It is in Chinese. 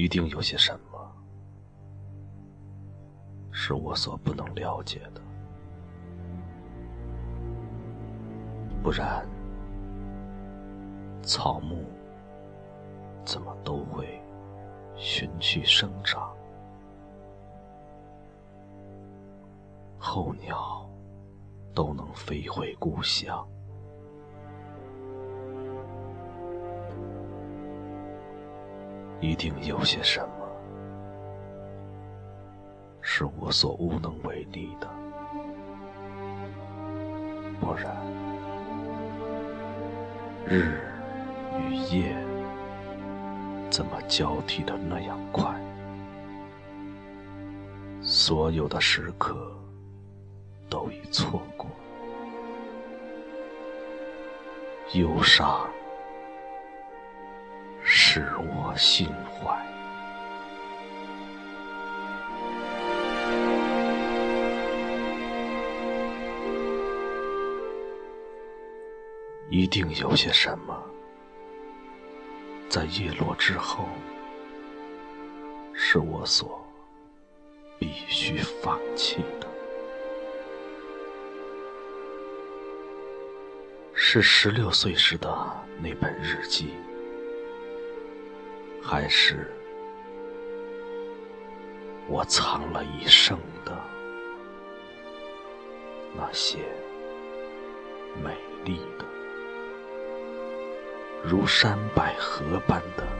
一定有些什么是我所不能了解的，不然草木怎么都会循序生长，候鸟都能飞回故乡。一定有些什么是我所无能为力的，不然日与夜怎么交替的那样快？所有的时刻都已错过，忧伤。使我心怀，一定有些什么，在叶落之后，是我所必须放弃的。是十六岁时的那本日记。还是我藏了一生的那些美丽的，如山百合般的。